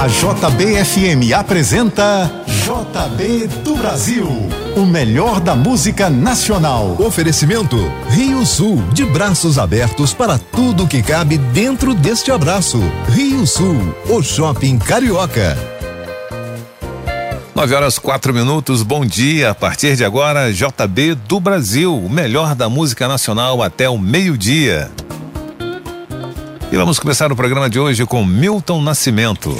A JBFM apresenta JB do Brasil, o melhor da música nacional. Oferecimento Rio Sul, de braços abertos para tudo que cabe dentro deste abraço. Rio Sul, o shopping carioca. 9 horas quatro minutos, bom dia. A partir de agora, JB do Brasil, o melhor da música nacional até o meio-dia. E vamos começar o programa de hoje com Milton Nascimento.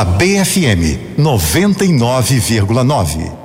JBFM 99,9.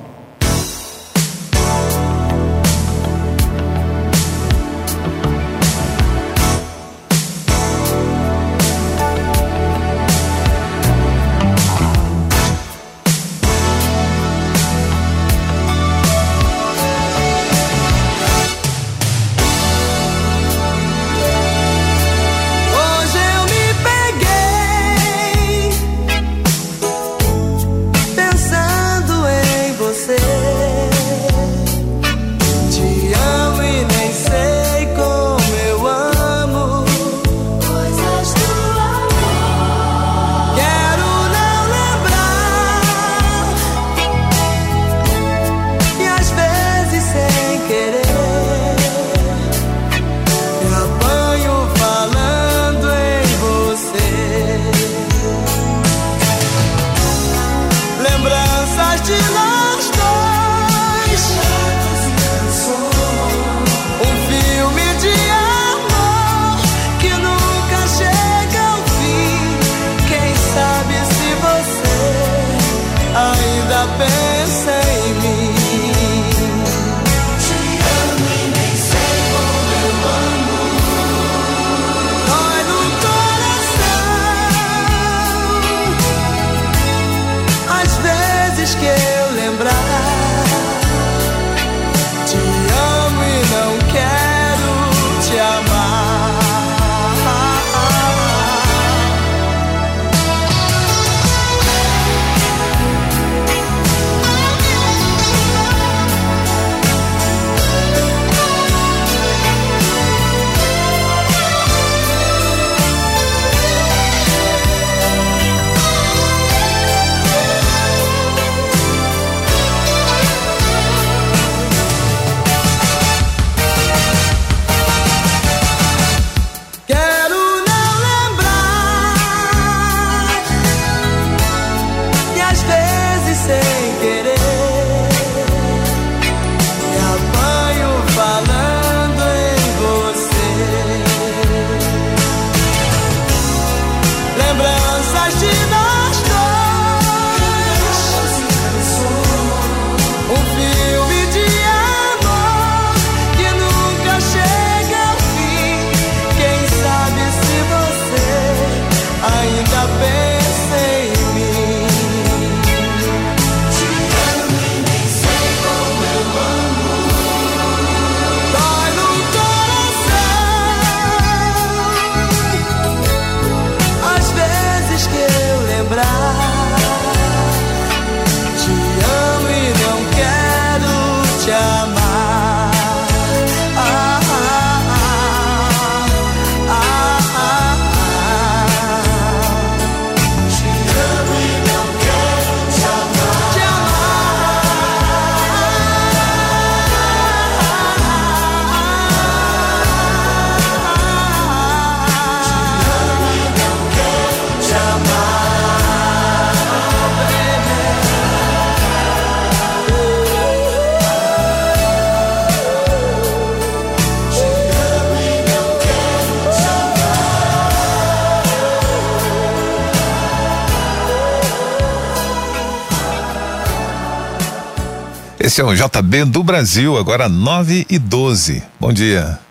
happen. Esse é o JB do Brasil, agora 9 e 12. Bom dia.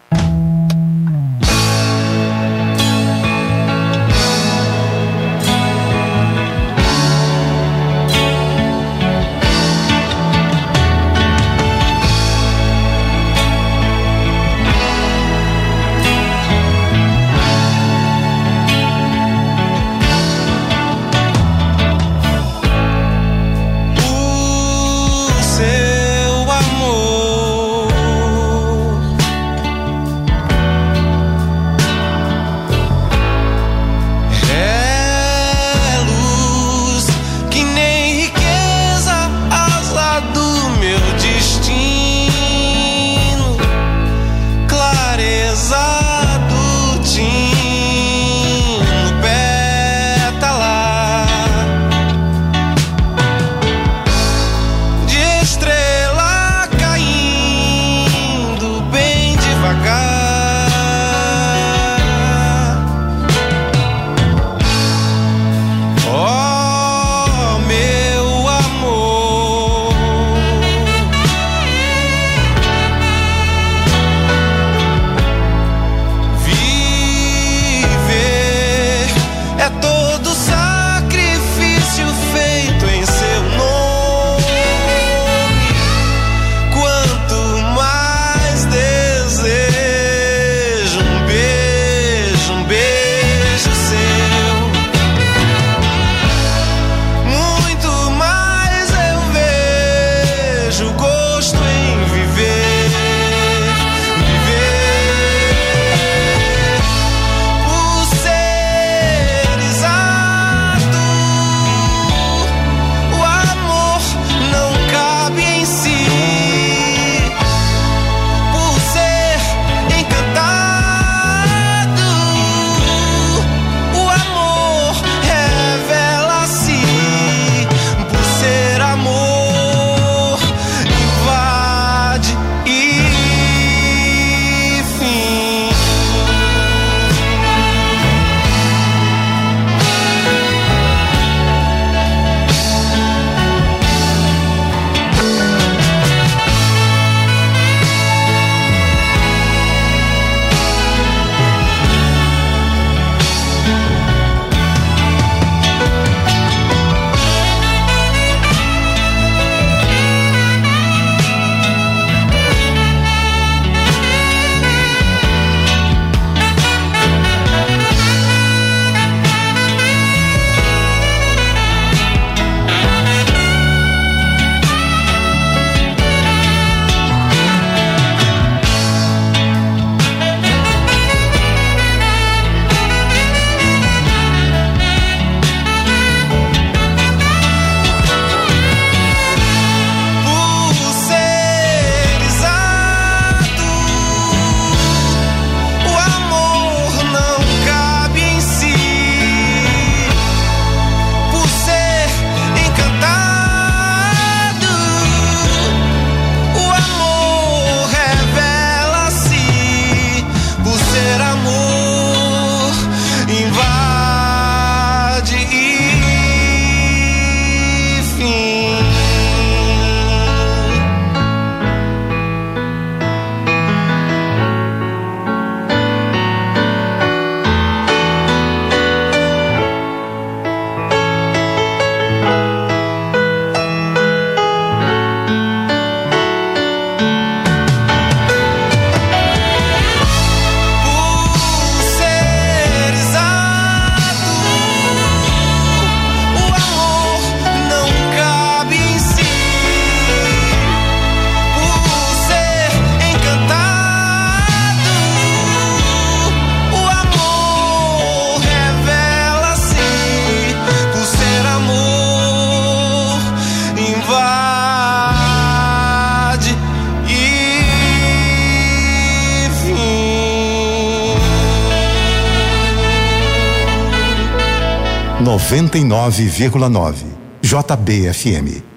Noventa e nove vírgula nove JBFM.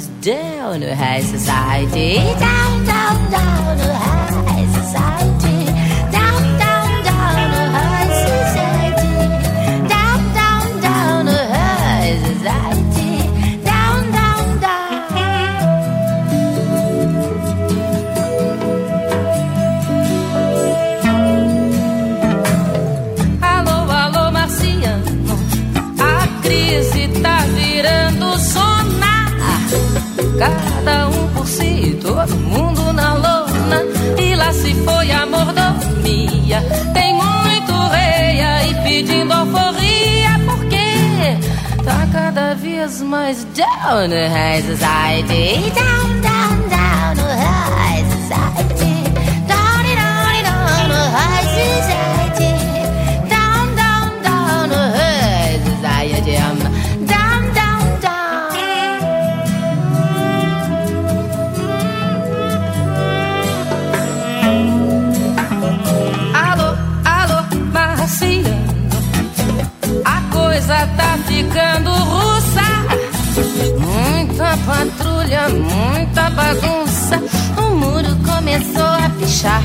is down to high society. Down, down, down to high society. is my down high society. Down, down, down high society. Down, down, down high society. Down, down, down high society. I'm down, down, down. Alô, alô, Marcina. A coisa tá ficando ruim patrulha, muita bagunça. O muro começou a pichar.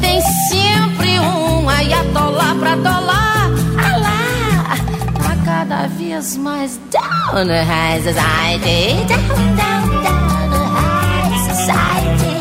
Tem sempre um aí atolar pra dolar. Alá, tá cada vez mais down the high society. Down, down, down the high society.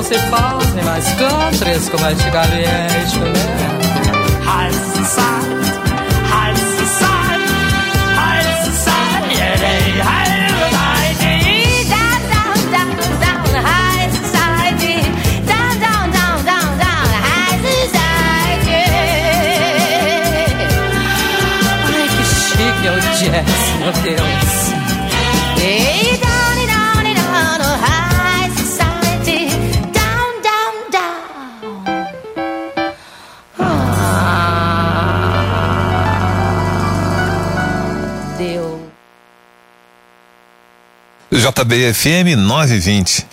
non si parli mais scontri scommesticali e scelte Heiße Zeit, heiße Zeit, heiße Zeit, yeah, they heiße é jazz, meu Deus. JBFM 920.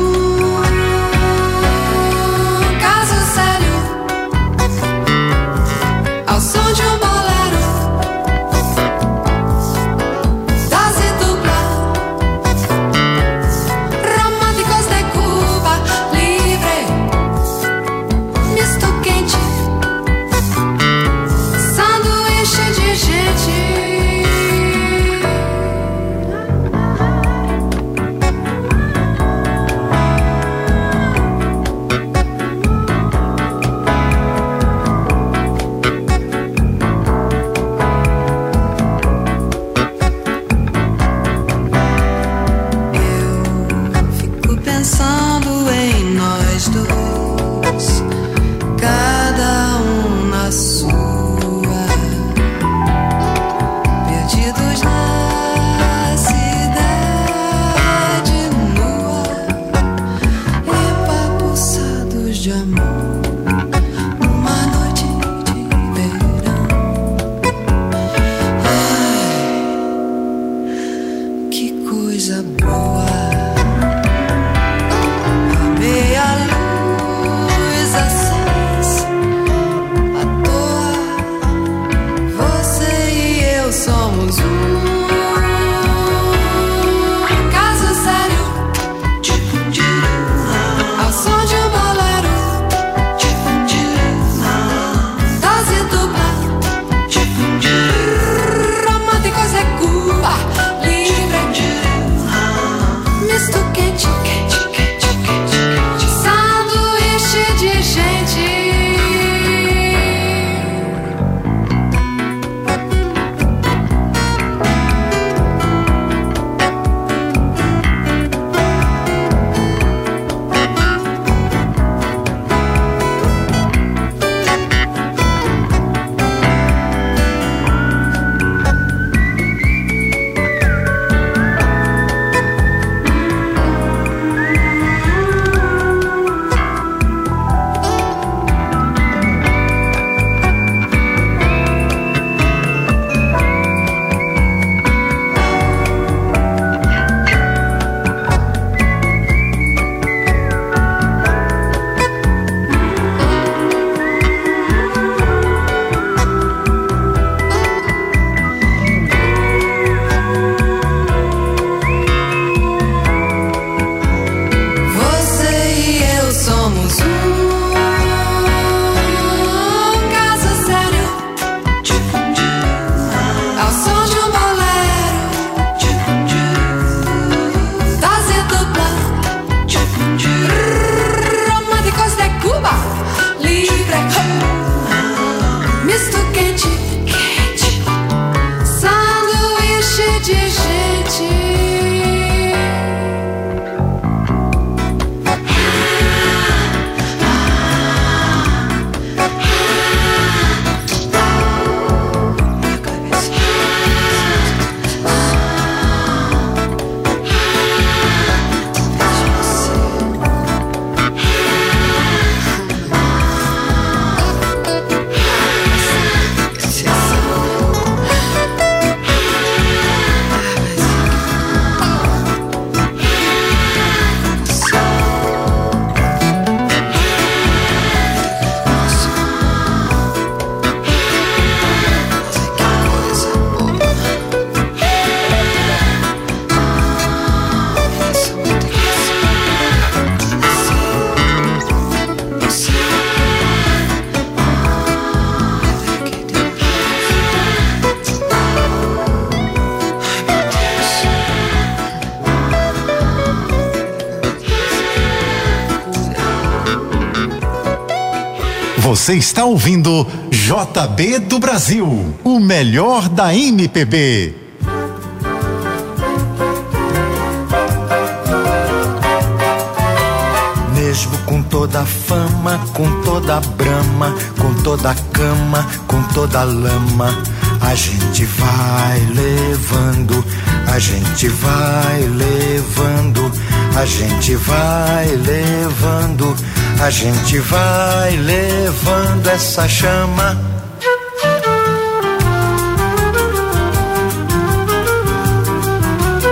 you. Você está ouvindo JB do Brasil, o melhor da MPB. Mesmo com toda a fama, com toda a brama, com toda a cama, com toda a lama, a gente vai levando, a gente vai levando, a gente vai levando, a gente vai levando essa chama.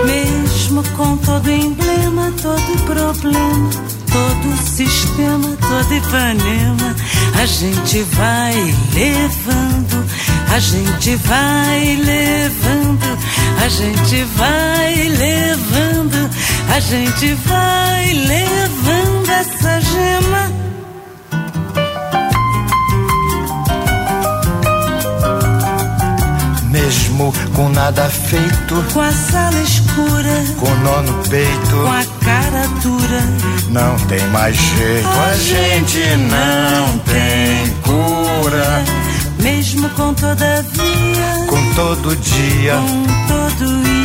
Mesmo com todo emblema, todo problema, todo sistema, todo Ipanema, a gente vai levando, a gente vai levando, a gente vai levando, a gente vai levando essa gema. Mesmo com nada feito, Com a sala escura, com nó no peito. com a cara dura, Não tem mais jeito, a gente não tem cura. mesmo com todavia, Com todo dia, com todo ia.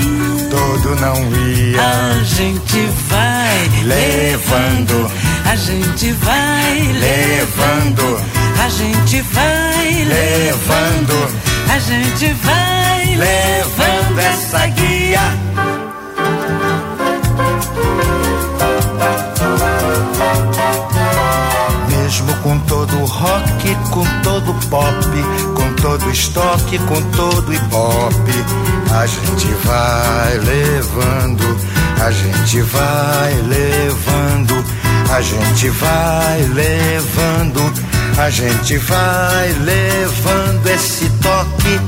Todo não ia. A gente vai Levando. a gente vai Levando, a gente vai levando, a gente vai levando essa guia. Com todo rock, com todo pop, com todo estoque, com todo ibope, a gente vai levando, a gente vai levando, a gente vai levando, a gente vai levando esse toque.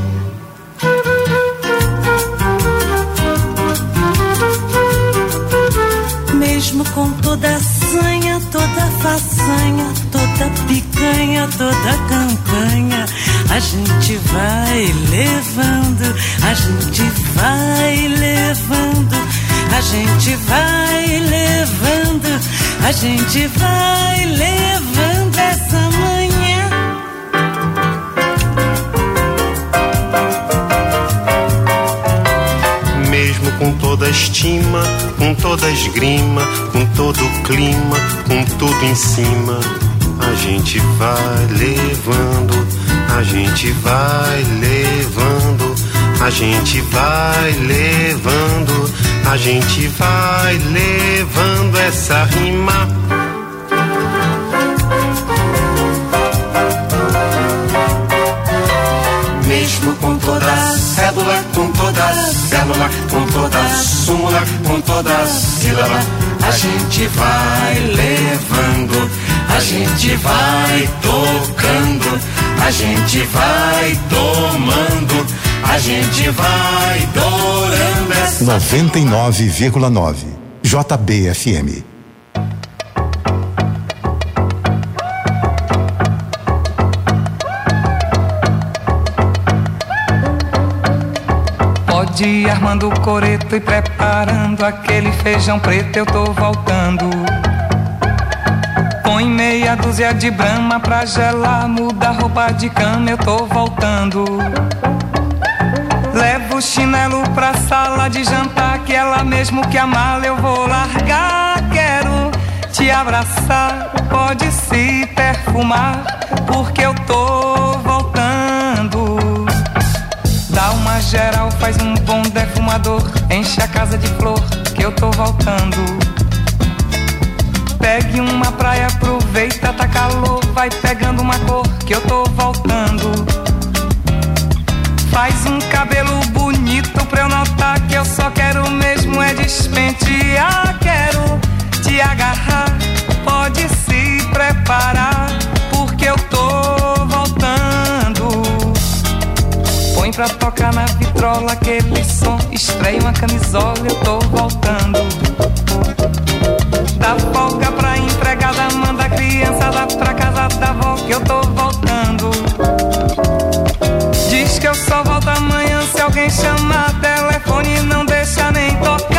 mesmo com toda a sanha, toda a façanha, toda a campanha, a gente vai levando, a gente vai levando, a gente vai levando, a gente vai levando essa manhã. Mesmo com toda a estima, com toda a esgrima, com todo o clima, com tudo em cima, a gente vai levando, a gente vai levando, a gente vai levando, a gente vai levando essa rima. Mesmo com toda cédula, com toda célula, com toda súmula, com toda sílaba, a gente vai levando, a gente vai tocando, a gente vai tomando, a gente vai dourando essa 99,9 JBFM. Pode ir armando o coreto e preparando aquele feijão preto, eu tô voltando. Põe meia dúzia de brama pra gelar, muda a roupa de cama, eu tô voltando. Levo o chinelo pra sala de jantar, que ela mesmo que a mala eu vou largar. Quero te abraçar, pode se perfumar, porque eu tô voltando. Dá uma geral, faz um bom defumador, enche a casa de flor, que eu tô voltando. Pegue uma praia, aproveita, tá calor, vai pegando uma cor, que eu tô voltando. Faz um cabelo bonito pra eu notar que eu só quero mesmo é despentear. Quero te agarrar, pode se preparar, porque eu tô voltando. Põe pra tocar na vitrola aquele som, estreia uma camisola, eu tô voltando. Dá folga pra empregada, manda a lá pra casa da avó que eu tô voltando. Diz que eu só volto amanhã se alguém chamar telefone não deixa nem tocar.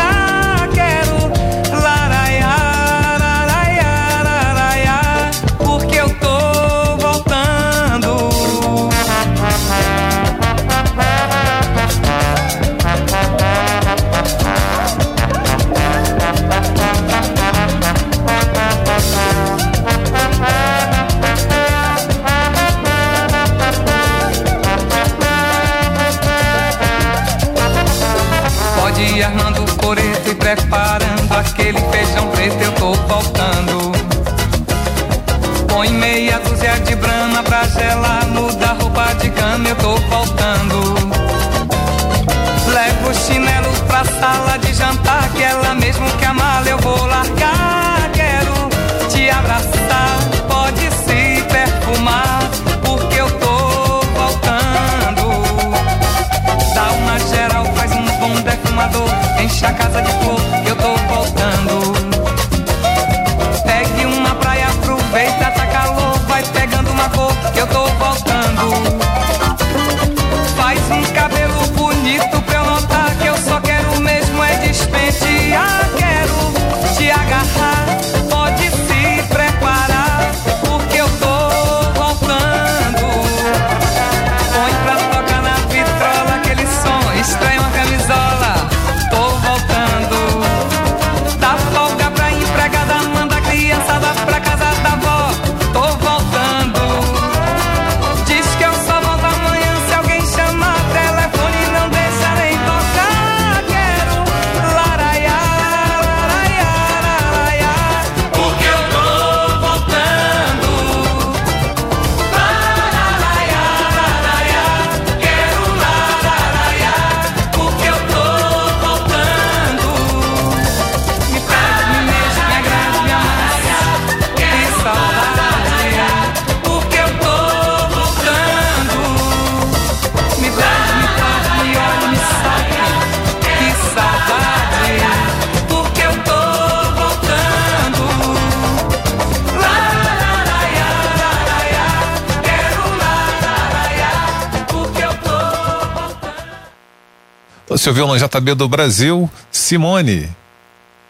Você ouviu no JB do Brasil, Simone.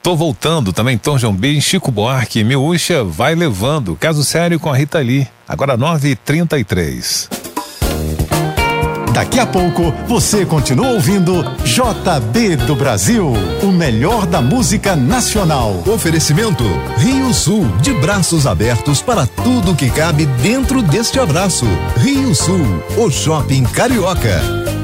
Tô voltando também, Tom João B, Chico Buarque, Miúcha, vai levando. Caso sério com a Rita Lee. Agora 9h33. Daqui a pouco você continua ouvindo JB do Brasil, o melhor da música nacional. Oferecimento Rio Sul, de braços abertos para tudo que cabe dentro deste abraço. Rio Sul, o shopping carioca.